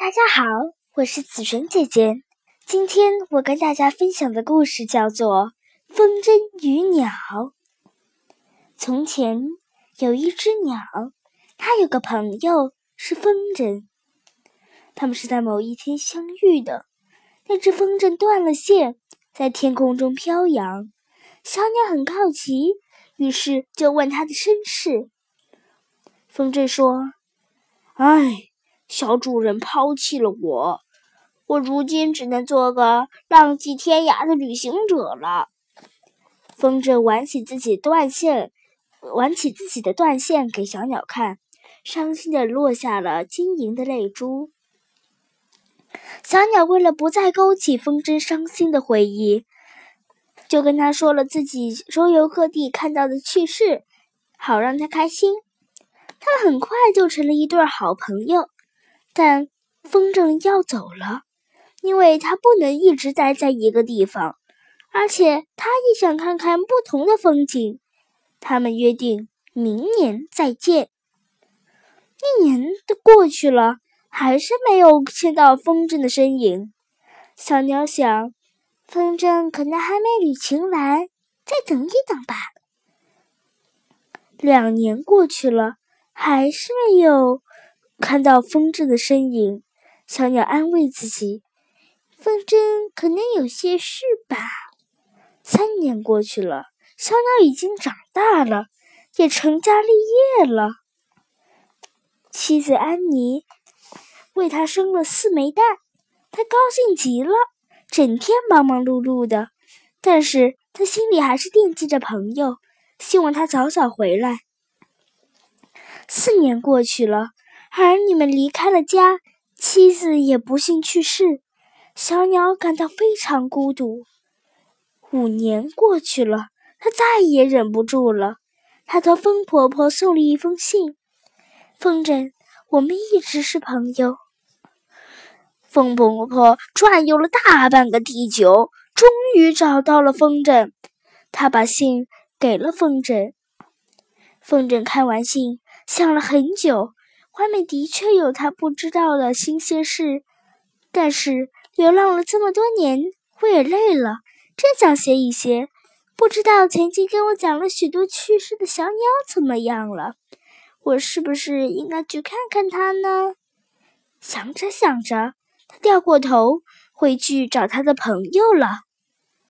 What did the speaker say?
大家好，我是紫璇姐姐。今天我跟大家分享的故事叫做《风筝与鸟》。从前有一只鸟，它有个朋友是风筝。他们是在某一天相遇的。那只风筝断了线，在天空中飘扬。小鸟很好奇，于是就问它的身世。风筝说：“唉。”小主人抛弃了我，我如今只能做个浪迹天涯的旅行者了。风筝挽起自己断线，挽起自己的断线给小鸟看，伤心的落下了晶莹的泪珠。小鸟为了不再勾起风筝伤心的回忆，就跟他说了自己周游各地看到的趣事，好让他开心。他很快就成了一对好朋友。但风筝要走了，因为它不能一直待在一个地方，而且它也想看看不同的风景。他们约定明年再见。一年都过去了，还是没有见到风筝的身影。小鸟想，风筝可能还没旅行完，再等一等吧。两年过去了，还是没有。看到风筝的身影，小鸟安慰自己：“风筝可能有些事吧。”三年过去了，小鸟已经长大了，也成家立业了。妻子安妮为他生了四枚蛋，他高兴极了，整天忙忙碌碌的。但是他心里还是惦记着朋友，希望他早早回来。四年过去了。儿女们离开了家，妻子也不幸去世，小鸟感到非常孤独。五年过去了，它再也忍不住了，它托风婆婆送了一封信：“风筝，我们一直是朋友。”风婆婆转悠了大半个地球，终于找到了风筝，她把信给了风筝。风筝看完信，想了很久。外面的确有他不知道的新鲜事，但是流浪了这么多年，我也累了，真想歇一歇。不知道曾经跟我讲了许多趣事的小鸟怎么样了？我是不是应该去看看它呢？想着想着，他掉过头回去找他的朋友了。